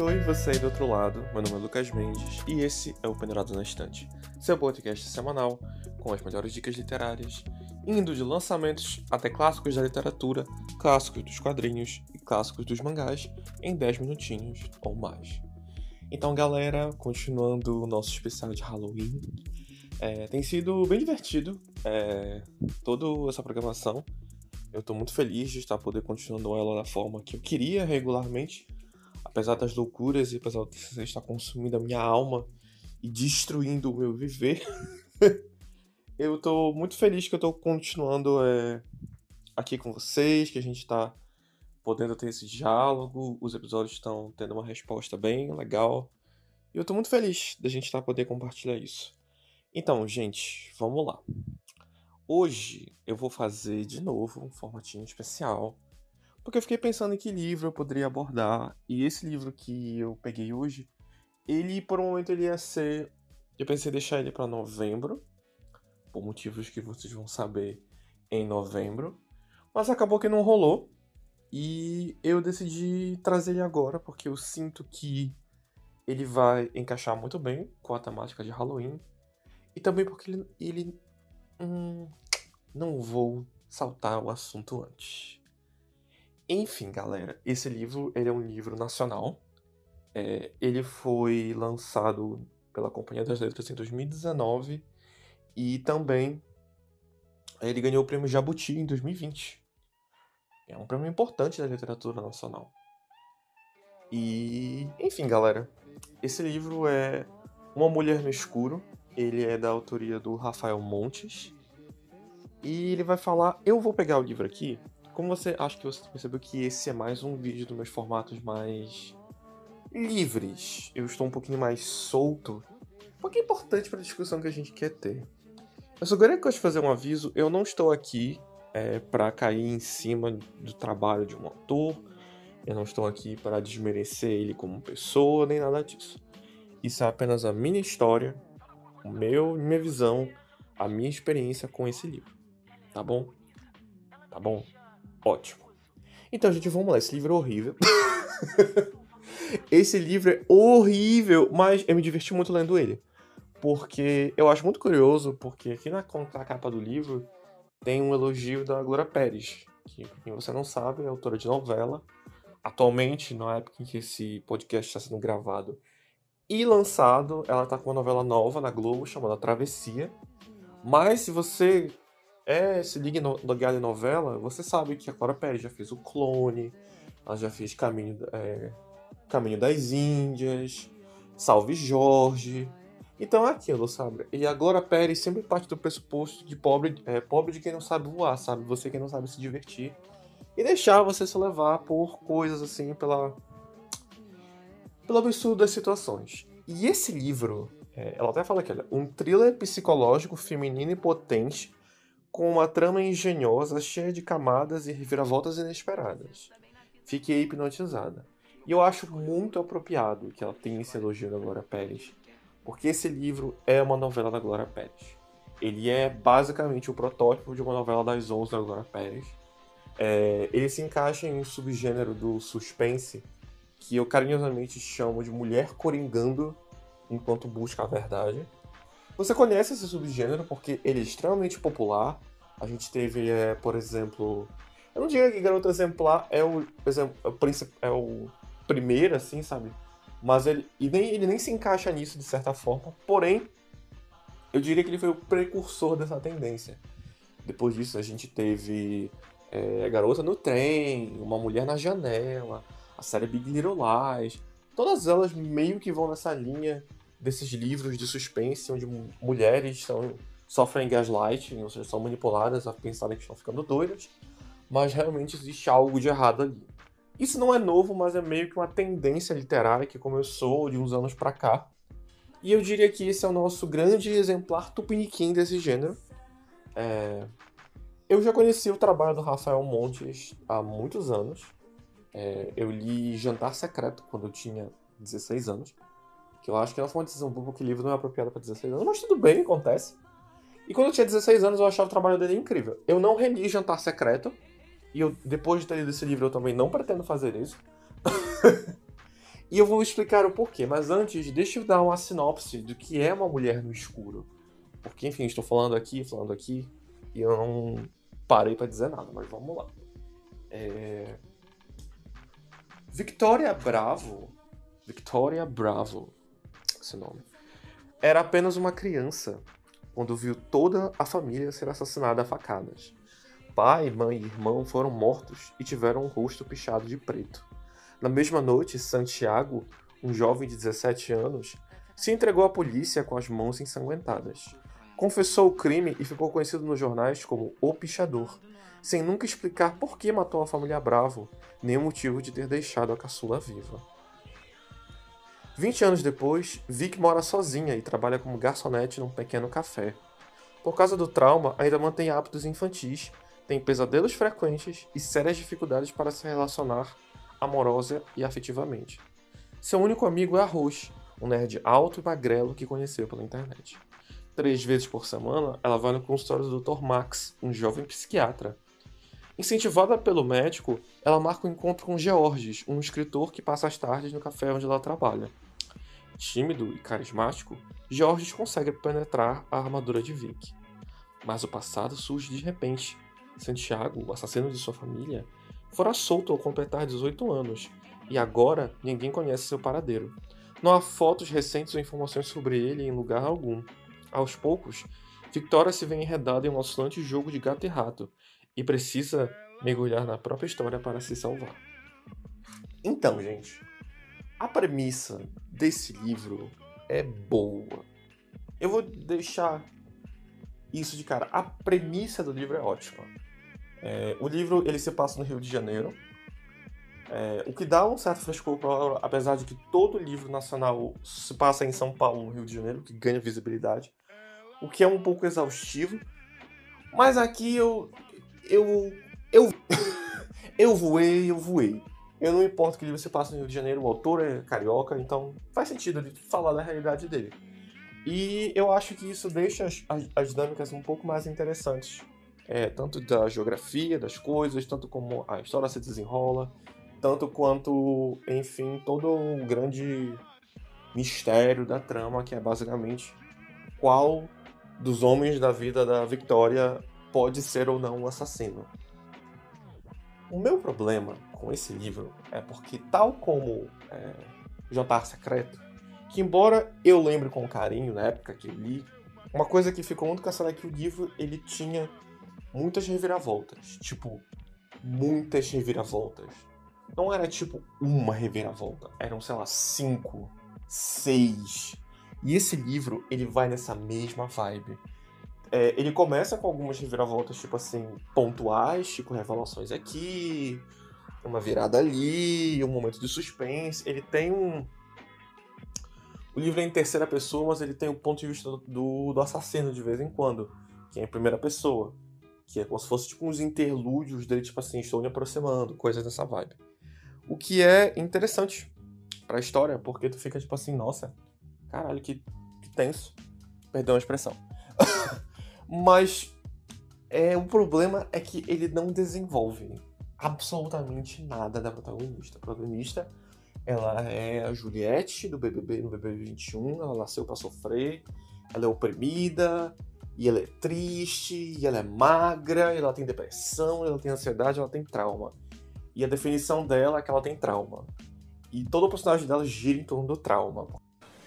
Oi, você aí do outro lado. Meu nome é Lucas Mendes e esse é o Peneirado na Estante, seu podcast semanal com as melhores dicas literárias, indo de lançamentos até clássicos da literatura, clássicos dos quadrinhos e clássicos dos mangás em 10 minutinhos ou mais. Então, galera, continuando o nosso especial de Halloween, é, tem sido bem divertido é, toda essa programação. Eu estou muito feliz de estar poder continuando ela da forma que eu queria regularmente apesar das loucuras e apesar de você estar consumindo a minha alma e destruindo o meu viver, eu tô muito feliz que eu tô continuando é, aqui com vocês, que a gente tá podendo ter esse diálogo, os episódios estão tendo uma resposta bem legal. E eu tô muito feliz da gente estar tá poder compartilhar isso. Então, gente, vamos lá. Hoje eu vou fazer de novo um formatinho especial porque eu fiquei pensando em que livro eu poderia abordar. E esse livro que eu peguei hoje, ele por um momento ele ia ser. Eu pensei em deixar ele para novembro, por motivos que vocês vão saber em novembro. Mas acabou que não rolou. E eu decidi trazer ele agora, porque eu sinto que ele vai encaixar muito bem com a temática de Halloween. E também porque ele. ele hum, não vou saltar o assunto antes. Enfim, galera, esse livro ele é um livro nacional. É, ele foi lançado pela Companhia das Letras em 2019 e também ele ganhou o prêmio Jabuti em 2020. É um prêmio importante da literatura nacional. E, enfim, galera, esse livro é Uma Mulher no Escuro. Ele é da autoria do Rafael Montes. E ele vai falar. Eu vou pegar o livro aqui como você acha que você percebeu que esse é mais um vídeo dos meus formatos mais livres. Eu estou um pouquinho mais solto. O que é importante para a discussão que a gente quer ter. Eu só gostaria de fazer um aviso. Eu não estou aqui é, para cair em cima do trabalho de um autor. Eu não estou aqui para desmerecer ele como pessoa, nem nada disso. Isso é apenas a minha história, meu, minha visão, a minha experiência com esse livro. Tá bom? Tá bom? Ótimo. Então, gente, vamos lá. Esse livro é horrível. Esse livro é horrível, mas eu me diverti muito lendo ele. Porque eu acho muito curioso, porque aqui na capa do livro tem um elogio da Glória Pérez, que, pra quem você não sabe, é autora de novela. Atualmente, na época em que esse podcast está sendo gravado e lançado, ela está com uma novela nova na Globo chamada Travessia. Mas se você é, se liga no, no Galho Novela, você sabe que a Clara Pérez já fez o Clone, ela já fez Caminho, é, Caminho das Índias, Salve Jorge. Então é aquilo, sabe? E a Glória Pérez sempre parte do pressuposto de pobre, é, pobre de quem não sabe voar, sabe? Você que não sabe se divertir. E deixar você se levar por coisas assim, pela. pelo absurdo das situações. E esse livro, é, ela até fala aqui, olha, um thriller psicológico feminino e potente com uma trama engenhosa, cheia de camadas e reviravoltas inesperadas. Fiquei hipnotizada. E eu acho muito apropriado que ela tenha esse elogio da Glória Pérez, porque esse livro é uma novela da Glória Pérez. Ele é basicamente o protótipo de uma novela das 11 da Glória Pérez. É, ele se encaixa em um subgênero do suspense que eu carinhosamente chamo de mulher coringando enquanto busca a verdade. Você conhece esse subgênero porque ele é extremamente popular. A gente teve, é, por exemplo. Eu não diria que Garoto Exemplar é o, exemplo, é é o primeiro, assim, sabe? Mas ele, e nem, ele nem se encaixa nisso de certa forma. Porém, eu diria que ele foi o precursor dessa tendência. Depois disso, a gente teve é, Garota no Trem, Uma Mulher na Janela, a série Big Little Lies. Todas elas meio que vão nessa linha desses livros de suspense onde mulheres são, sofrem gaslighting, ou seja, são manipuladas a pensarem que estão ficando doidas, mas realmente existe algo de errado ali. Isso não é novo, mas é meio que uma tendência literária que começou de uns anos para cá. E eu diria que esse é o nosso grande exemplar tupiniquim desse gênero. É... Eu já conheci o trabalho do Rafael Montes há muitos anos. É... Eu li Jantar Secreto quando eu tinha 16 anos. Que eu acho que não foi uma decisão boa, porque o livro não é apropriado para 16 anos, mas tudo bem, acontece. E quando eu tinha 16 anos, eu achava o trabalho dele incrível. Eu não reli Jantar Secreto, e eu, depois de ter lido esse livro, eu também não pretendo fazer isso. E eu vou explicar o porquê, mas antes, deixa eu dar uma sinopse do que é uma mulher no escuro. Porque, enfim, estou falando aqui, falando aqui, e eu não parei para dizer nada, mas vamos lá. É... Victoria Bravo, Victoria Bravo, esse nome, era apenas uma criança quando viu toda a família ser assassinada a facadas. Pai, mãe e irmão foram mortos e tiveram o rosto pichado de preto. Na mesma noite, Santiago, um jovem de 17 anos, se entregou à polícia com as mãos ensanguentadas. Confessou o crime e ficou conhecido nos jornais como O Pichador, sem nunca explicar por que matou a família Bravo, nem o motivo de ter deixado a caçula viva. 20 anos depois, Vic mora sozinha e trabalha como garçonete num pequeno café. Por causa do trauma, ainda mantém hábitos infantis, tem pesadelos frequentes e sérias dificuldades para se relacionar amorosa e afetivamente. Seu único amigo é Arroz, um nerd alto e magrelo que conheceu pela internet. Três vezes por semana, ela vai no consultório do Dr. Max, um jovem psiquiatra. Incentivada pelo médico, ela marca um encontro com Georges, um escritor que passa as tardes no café onde ela trabalha. Tímido e carismático, Georges consegue penetrar a armadura de Vic. Mas o passado surge de repente. Santiago, o assassino de sua família, fora solto ao completar 18 anos, e agora ninguém conhece seu paradeiro. Não há fotos recentes ou informações sobre ele em lugar algum. Aos poucos, Victoria se vê enredada em um oscilante jogo de gato e rato, e precisa mergulhar na própria história para se salvar. Então, gente, a premissa desse livro é boa. Eu vou deixar isso de cara. A premissa do livro é ótima. É, o livro ele se passa no Rio de Janeiro, é, o que dá um certo frescor, pra, apesar de que todo livro nacional se passa em São Paulo, no Rio de Janeiro, que ganha visibilidade, o que é um pouco exaustivo. Mas aqui eu eu eu eu voei, eu voei. Eu não importo que livro se passa no Rio de Janeiro, o autor é carioca, então faz sentido ele falar da realidade dele. E eu acho que isso deixa as, as, as dinâmicas um pouco mais interessantes. É, tanto da geografia das coisas, tanto como a história se desenrola, tanto quanto, enfim, todo o grande mistério da trama, que é basicamente qual dos homens da vida da Victoria pode ser ou não um assassino. O meu problema com esse livro é porque, tal como é, Jantar Secreto, que embora eu lembre com carinho na época que eu li, uma coisa que ficou muito caçada é que o livro ele tinha muitas reviravoltas. Tipo, muitas reviravoltas. Não era tipo uma reviravolta, eram, sei lá, cinco, seis. E esse livro, ele vai nessa mesma vibe. É, ele começa com algumas reviravoltas, tipo assim, pontuais, tipo revelações aqui, uma virada ali, um momento de suspense. Ele tem um. O livro é em terceira pessoa, mas ele tem o ponto de vista do, do assassino de vez em quando, que é em primeira pessoa. Que é como se fosse tipo uns interlúdios dele, tipo assim, estou me aproximando, coisas dessa vibe. O que é interessante pra história, porque tu fica tipo assim, nossa, caralho, que, que tenso. Perdão a expressão. Mas é, o problema é que ele não desenvolve absolutamente nada da protagonista. A protagonista, ela é a Juliette do BBB no BBB 21, ela nasceu para sofrer, ela é oprimida, e ela é triste, e ela é magra, e ela tem depressão, ela tem ansiedade, ela tem trauma. E a definição dela é que ela tem trauma. E todo o personagem dela gira em torno do trauma.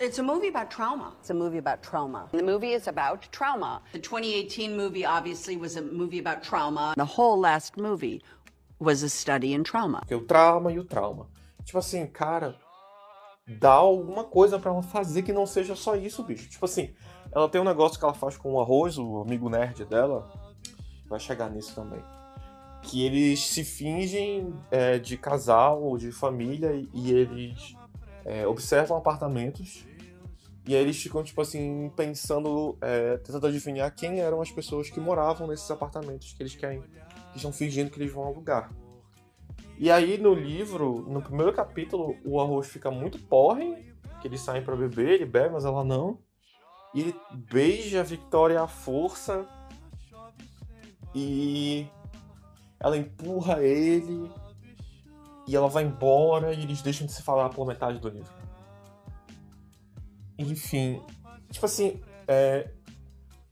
It's a movie about trauma. It's a movie about trauma. The movie is about trauma. The 2018 movie obviously was a movie about trauma. The whole last movie was a study in trauma. Que o trauma e o trauma. Tipo assim, cara, dá alguma coisa para ela fazer que não seja só isso, bicho. Tipo assim, ela tem um negócio que ela faz com o arroz, o amigo nerd dela. Vai chegar nisso também. Que eles se fingem é, de casal ou de família e eles é, observam apartamentos e aí eles ficam, tipo assim, pensando, é, tentando adivinhar quem eram as pessoas que moravam nesses apartamentos que eles querem, que estão fingindo que eles vão alugar. E aí no livro, no primeiro capítulo, o arroz fica muito porre, que eles saem para beber, ele bebe, mas ela não. E ele beija a Victoria à força. E ela empurra ele. e ela vai embora e eles deixam de se falar por metade do livro. Enfim, tipo assim, é,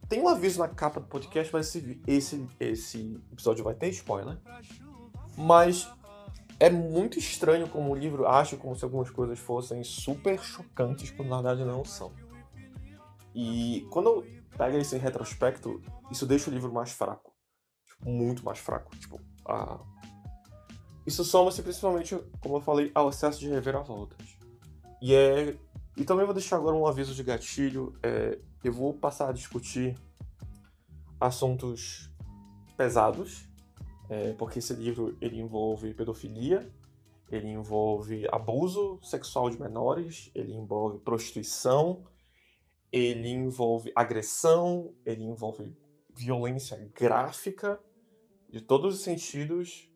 tem um aviso na capa do podcast, mas esse, esse, esse episódio vai ter spoiler. Mas é muito estranho como o livro acha como se algumas coisas fossem super chocantes, quando na verdade não são. E quando pega isso em retrospecto, isso deixa o livro mais fraco. Tipo, muito mais fraco. Tipo, a... Isso soma-se principalmente, como eu falei, ao excesso de reviravoltas. E é. E também vou deixar agora um aviso de gatilho. É... Eu vou passar a discutir assuntos pesados, é... porque esse livro ele envolve pedofilia, ele envolve abuso sexual de menores, ele envolve prostituição, ele envolve agressão, ele envolve violência gráfica de todos os sentidos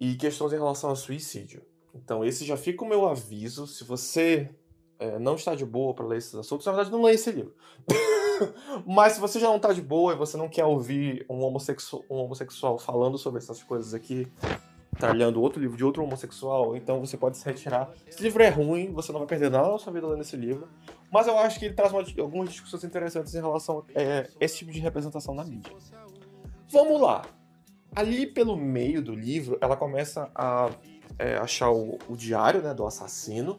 e questões em relação ao suicídio. Então, esse já fica o meu aviso. Se você é, não está de boa para ler esses assuntos, na verdade, não leia esse livro. Mas se você já não está de boa e você não quer ouvir um homossexual, um homossexual falando sobre essas coisas aqui, talhando outro livro de outro homossexual, então você pode se retirar. Esse livro é ruim, você não vai perder nada na sua vida lendo esse livro, mas eu acho que ele traz uma, algumas discussões interessantes em relação a é, esse tipo de representação na mídia. Vamos lá. Ali pelo meio do livro, ela começa a é, achar o, o, diário né, do assassino,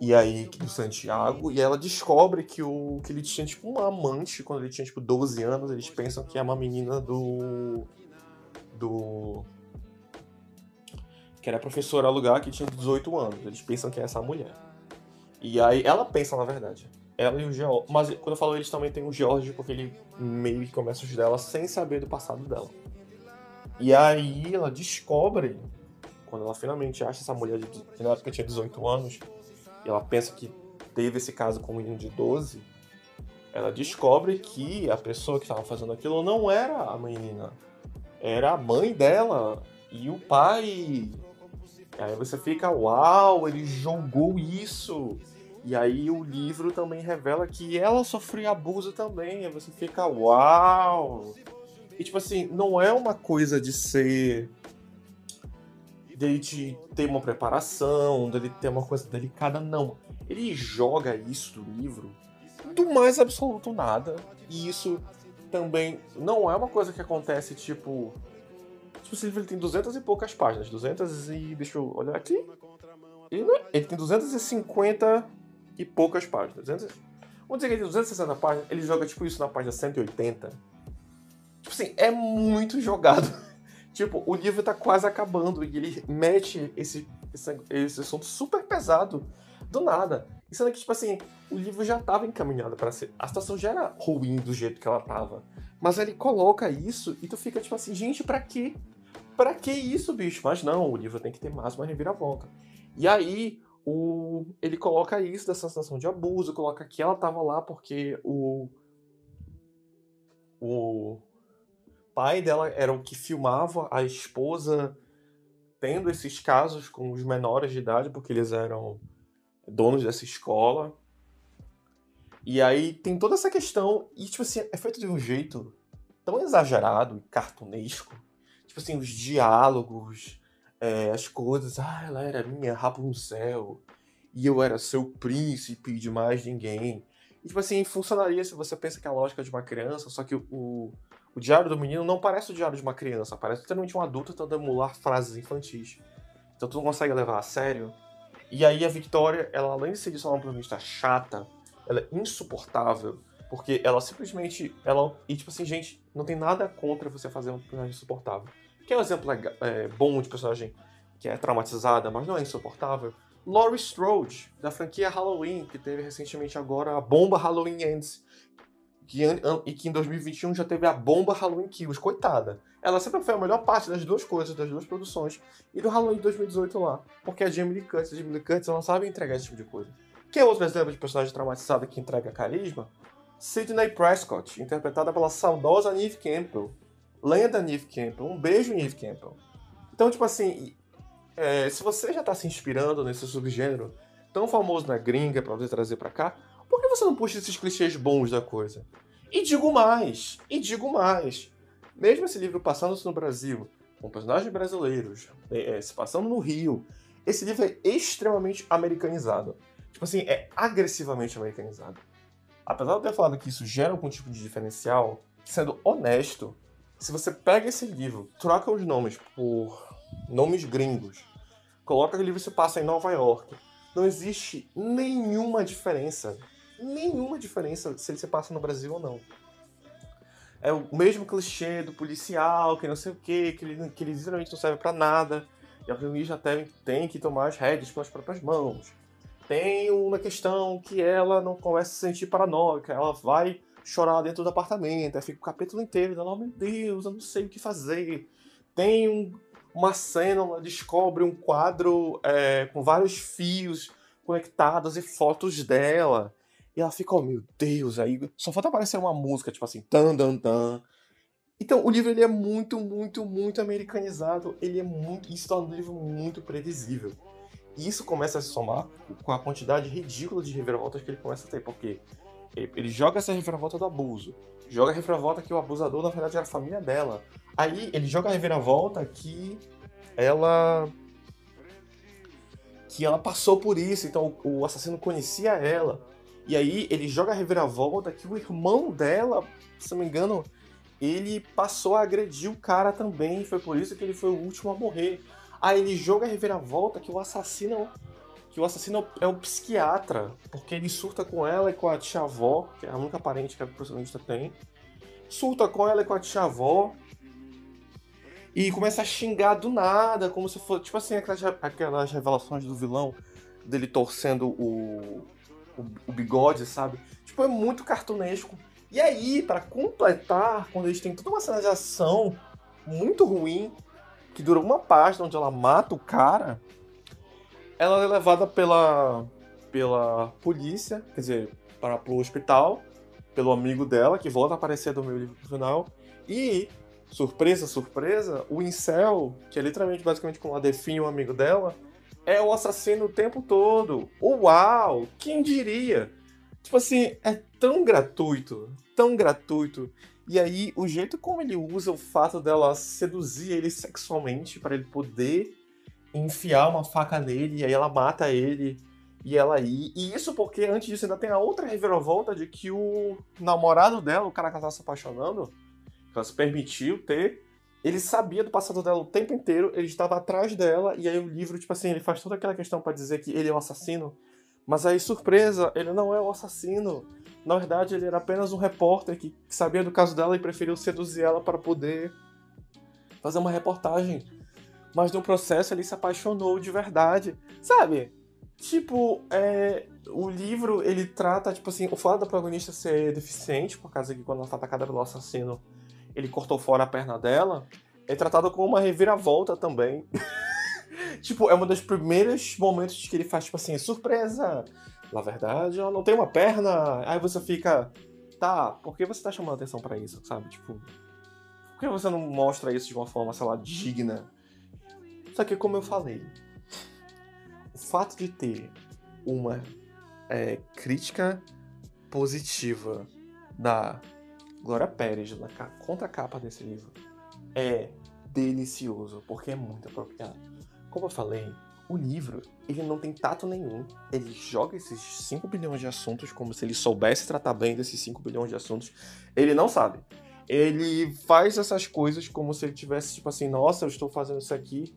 e aí do Santiago, e ela descobre que, o, que ele tinha tipo uma amante quando ele tinha tipo 12 anos, eles pensam que é uma menina do. do que era professora lugar que tinha 18 anos. Eles pensam que é essa mulher. E aí ela pensa, na verdade. Ela e o George. Mas quando eu falo eles também tem o George, porque ele meio que começa a ajudar ela sem saber do passado dela. E aí ela descobre, quando ela finalmente acha essa mulher de, que na época tinha 18 anos, e ela pensa que teve esse caso com um menino de 12, ela descobre que a pessoa que estava fazendo aquilo não era a menina, era a mãe dela e o pai Aí você fica, uau, ele jogou isso. E aí o livro também revela que ela sofreu abuso também. Aí você fica, uau. E tipo assim, não é uma coisa de ser. Dele de ter uma preparação, dele ter uma coisa delicada, não. Ele joga isso do livro do mais absoluto nada. E isso também não é uma coisa que acontece tipo Tipo, esse livro tem 200 e poucas páginas. 200 e. Deixa eu olhar aqui. Ele, é, ele tem 250 e poucas páginas. 200, vamos dizer que ele tem 260 páginas. Ele joga tipo isso na página 180. Tipo assim, é muito jogado. Tipo, o livro tá quase acabando e ele mete esse, esse, esse assunto super pesado do nada. E sendo que, tipo assim, o livro já tava encaminhado para ser. A situação já era ruim do jeito que ela tava. Mas ele coloca isso e tu fica tipo assim, gente, pra quê? Pra que isso, bicho? Mas não, o livro tem que ter mais uma reviravolta. E aí, o, ele coloca isso dessa sensação de abuso, coloca que ela tava lá porque o. O pai dela era o que filmava a esposa tendo esses casos com os menores de idade, porque eles eram donos dessa escola. E aí tem toda essa questão, e tipo assim, é feito de um jeito tão exagerado e cartunesco tipo assim, os diálogos, é, as coisas. Ah, ela era minha Rapunzel. E eu era seu príncipe de mais ninguém. E, tipo assim, funcionaria se você pensa que é a lógica de uma criança, só que o, o diário do menino não parece o diário de uma criança, parece totalmente um adulto tentando emular frases infantis. Então tu não consegue levar a sério. E aí a Victoria, ela além de ser só uma protagonista chata, ela é insuportável, porque ela simplesmente, ela, e tipo assim, gente, não tem nada contra você fazer um personagem insuportável. Que é um exemplo é, bom de personagem que é traumatizada, mas não é insuportável. Laurie Strode, da franquia Halloween, que teve recentemente agora a bomba Halloween Ends. Que, e que em 2021 já teve a bomba Halloween Kills. Coitada. Ela sempre foi a melhor parte das duas coisas, das duas produções. E do Halloween de 2018 lá. Porque a Jamie Lee Curtis, a Jamie Lee Curtis, ela sabe entregar esse tipo de coisa. Que é outro exemplo de personagem traumatizada que entrega carisma? Sidney Prescott, interpretada pela saudosa Neve Campbell, Lenda Neve Campbell. Um beijo, Neve Campbell. Então, tipo assim, é, se você já tá se inspirando nesse subgênero tão famoso na gringa pra você trazer pra cá, você não puxa esses clichês bons da coisa? E digo mais, e digo mais. Mesmo esse livro passando-se no Brasil, com personagens brasileiros, é, se passando no Rio. Esse livro é extremamente americanizado. Tipo assim, é agressivamente americanizado. Apesar de eu ter falado que isso gera algum tipo de diferencial, sendo honesto, se você pega esse livro, troca os nomes por nomes gringos, coloca que o livro se passa em Nova York, não existe nenhuma diferença, nenhuma diferença se ele se passa no Brasil ou não. É o mesmo clichê do policial, que não sei o quê, que ele, que ele literalmente não serve para nada, e a protagonista tem, tem que tomar as rédeas pelas próprias mãos. Tem uma questão que ela não começa a se sentir paranoica, ela vai chorar dentro do apartamento, aí fica o capítulo inteiro dela, oh meu Deus, eu não sei o que fazer. Tem um, uma cena, ela descobre um quadro é, com vários fios conectados e fotos dela. E ela fica, oh meu Deus, aí só falta aparecer uma música, tipo assim, tan, tan, tan. Então, o livro ele é muito, muito, muito americanizado. Ele é muito. Isso torna o livro muito previsível. E isso começa a se somar com a quantidade ridícula de reviravoltas que ele começa a ter, porque ele joga essa reviravolta do abuso. Joga a reviravolta que o abusador, na verdade, era a família dela. Aí ele joga a reviravolta que ela. que ela passou por isso, então o assassino conhecia ela. E aí ele joga a reviravolta que o irmão dela, se não me engano, ele passou a agredir o cara também. Foi por isso que ele foi o último a morrer. Aí ele joga a reviravolta que o assassino que o assassino é o psiquiatra, porque ele surta com ela e com a tia-avó, que é a única parente que a protagonista tem. Surta com ela e com a tia-avó. E começa a xingar do nada, como se fosse. Tipo assim, aquelas, aquelas revelações do vilão dele torcendo o, o, bigode, sabe? Tipo, é muito cartunesco. E aí, para completar, quando eles têm toda uma cena de ação muito ruim, que dura uma página onde ela mata o cara, ela é levada pela, pela polícia, quer dizer, para o hospital, pelo amigo dela, que volta a aparecer do meu livro final. E, surpresa, surpresa, o Incel, que é literalmente, basicamente, como ela define o amigo dela, é o assassino o tempo todo. Uau! Quem diria? Tipo assim, é tão gratuito, tão gratuito. E aí, o jeito como ele usa o fato dela seduzir ele sexualmente para ele poder enfiar uma faca nele, e aí ela mata ele e ela ir. E isso porque antes disso ainda tem a outra reviravolta de que o namorado dela, o cara que ela tava se apaixonando, que ela se permitiu ter, ele sabia do passado dela o tempo inteiro, ele estava atrás dela, e aí o livro, tipo assim, ele faz toda aquela questão para dizer que ele é o assassino. Mas aí, surpresa, ele não é o assassino. Na verdade, ele era apenas um repórter que sabia do caso dela e preferiu seduzir ela para poder fazer uma reportagem mas no processo ele se apaixonou de verdade, sabe? Tipo, é, o livro ele trata, tipo assim, o fato da protagonista ser deficiente, por causa que quando ela foi atacada pelo assassino, ele cortou fora a perna dela, é tratado como uma reviravolta também. tipo, é um dos primeiros momentos que ele faz, tipo assim, surpresa! Na verdade, ela não tem uma perna. Aí você fica, tá, por que você tá chamando atenção para isso, sabe? Tipo, por que você não mostra isso de uma forma, sei lá, digna? Só que, como eu falei, o fato de ter uma é, crítica positiva da Glória Pérez na contracapa desse livro é delicioso, porque é muito apropriado. Como eu falei, o livro ele não tem tato nenhum. Ele joga esses 5 bilhões de assuntos como se ele soubesse tratar bem desses 5 bilhões de assuntos. Ele não sabe. Ele faz essas coisas como se ele tivesse, tipo assim, nossa, eu estou fazendo isso aqui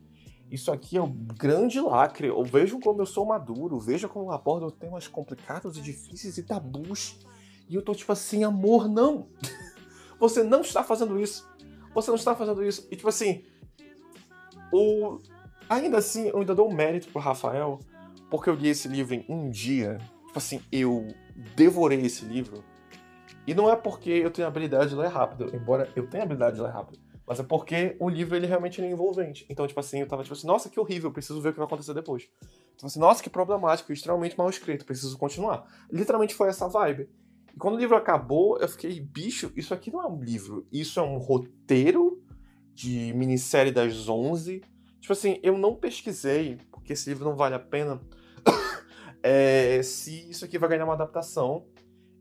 isso aqui é um grande lacre. Eu vejo como eu sou maduro, veja como eu abordo temas complicados e difíceis e tabus. E eu tô tipo assim, amor, não! Você não está fazendo isso. Você não está fazendo isso. E tipo assim, o... ainda assim, eu ainda dou mérito pro Rafael, porque eu li esse livro em um dia. Tipo assim, eu devorei esse livro. E não é porque eu tenho habilidade de ler rápido, embora eu tenha habilidade de ler rápido. Mas é porque o livro ele realmente é envolvente. Então, tipo assim, eu tava tipo assim, nossa, que horrível, preciso ver o que vai acontecer depois. Tipo assim, nossa, que problemático, extremamente mal escrito, preciso continuar. Literalmente foi essa vibe. E quando o livro acabou, eu fiquei, bicho, isso aqui não é um livro, isso é um roteiro de minissérie das 11. Tipo assim, eu não pesquisei, porque esse livro não vale a pena, é, se isso aqui vai ganhar uma adaptação.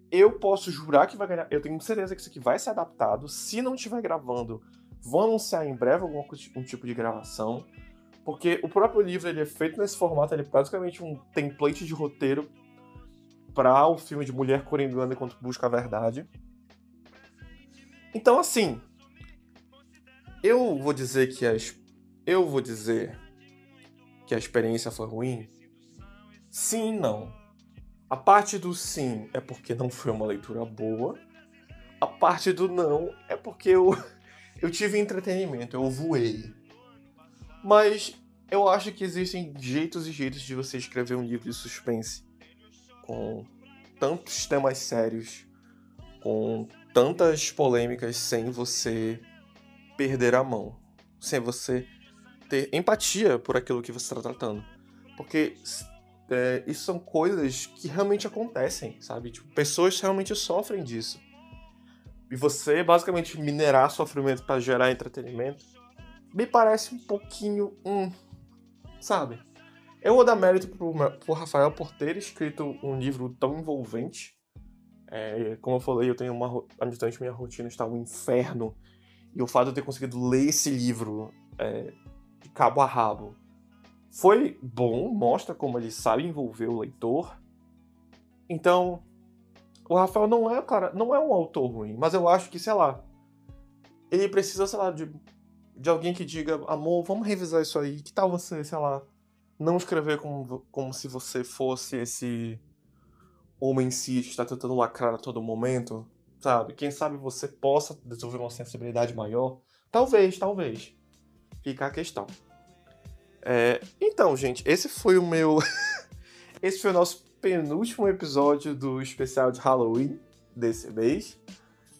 Eu posso jurar que vai ganhar. Eu tenho certeza que isso aqui vai ser adaptado. Se não estiver gravando vão anunciar em breve algum um tipo de gravação, porque o próprio livro ele é feito nesse formato, ele é basicamente um template de roteiro para o filme de mulher coringando enquanto busca a verdade. Então, assim, eu vou dizer que as eu vou dizer que a experiência foi ruim? Sim não. A parte do sim é porque não foi uma leitura boa. A parte do não é porque eu, eu tive entretenimento, eu voei. Mas eu acho que existem jeitos e jeitos de você escrever um livro de suspense com tantos temas sérios, com tantas polêmicas sem você perder a mão, sem você ter empatia por aquilo que você está tratando. Porque é, isso são coisas que realmente acontecem, sabe? Tipo, pessoas realmente sofrem disso. E você basicamente minerar sofrimento para gerar entretenimento me parece um pouquinho. Hum, sabe? Eu vou dar mérito pro, pro Rafael por ter escrito um livro tão envolvente. É, como eu falei, eu tenho uma. A minha rotina está um inferno. E o fato de eu ter conseguido ler esse livro é, de cabo a rabo foi bom, mostra como ele sabe envolver o leitor. Então, o Rafael não é, cara, não é um autor ruim, mas eu acho que, sei lá, ele precisa, sei lá, de, de alguém que diga, amor, vamos revisar isso aí, que tal você, sei lá, não escrever como, como se você fosse esse homem cis que está tentando lacrar a todo momento, sabe? Quem sabe você possa desenvolver uma sensibilidade maior? Talvez, talvez fica a questão. É, então, gente, esse foi o meu. esse foi o nosso penúltimo episódio do especial de Halloween desse mês.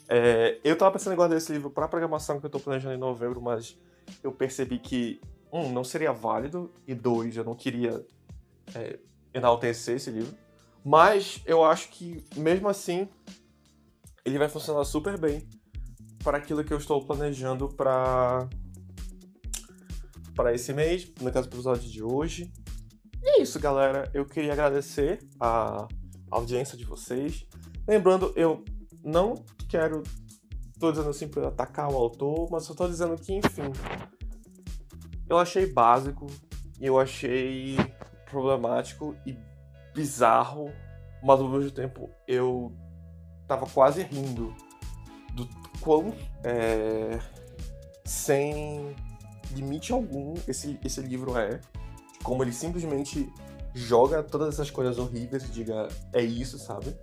É, eu tava pensando em guardar esse livro pra programação que eu tô planejando em novembro, mas eu percebi que, um, não seria válido, e dois, eu não queria é, enaltecer esse livro. Mas eu acho que, mesmo assim, ele vai funcionar super bem para aquilo que eu estou planejando para para esse mês, no caso do episódio de hoje. E é isso, galera. Eu queria agradecer a audiência de vocês. Lembrando, eu não quero. Tô dizendo assim pra atacar o autor, mas só tô dizendo que, enfim. Eu achei básico, eu achei problemático e bizarro, mas ao mesmo tempo eu tava quase rindo do quão é, sem limite algum esse, esse livro é. Como ele simplesmente joga todas essas coisas horríveis e diga, é isso, sabe?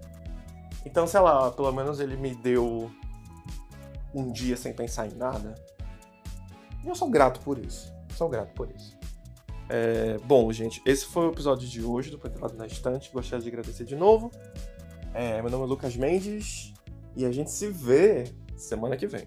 Então, sei lá, pelo menos ele me deu um dia sem pensar em nada. E eu sou grato por isso. Sou grato por isso. É, bom, gente, esse foi o episódio de hoje do Pentado na Estante. Gostaria de agradecer de novo. É, meu nome é Lucas Mendes e a gente se vê semana que vem.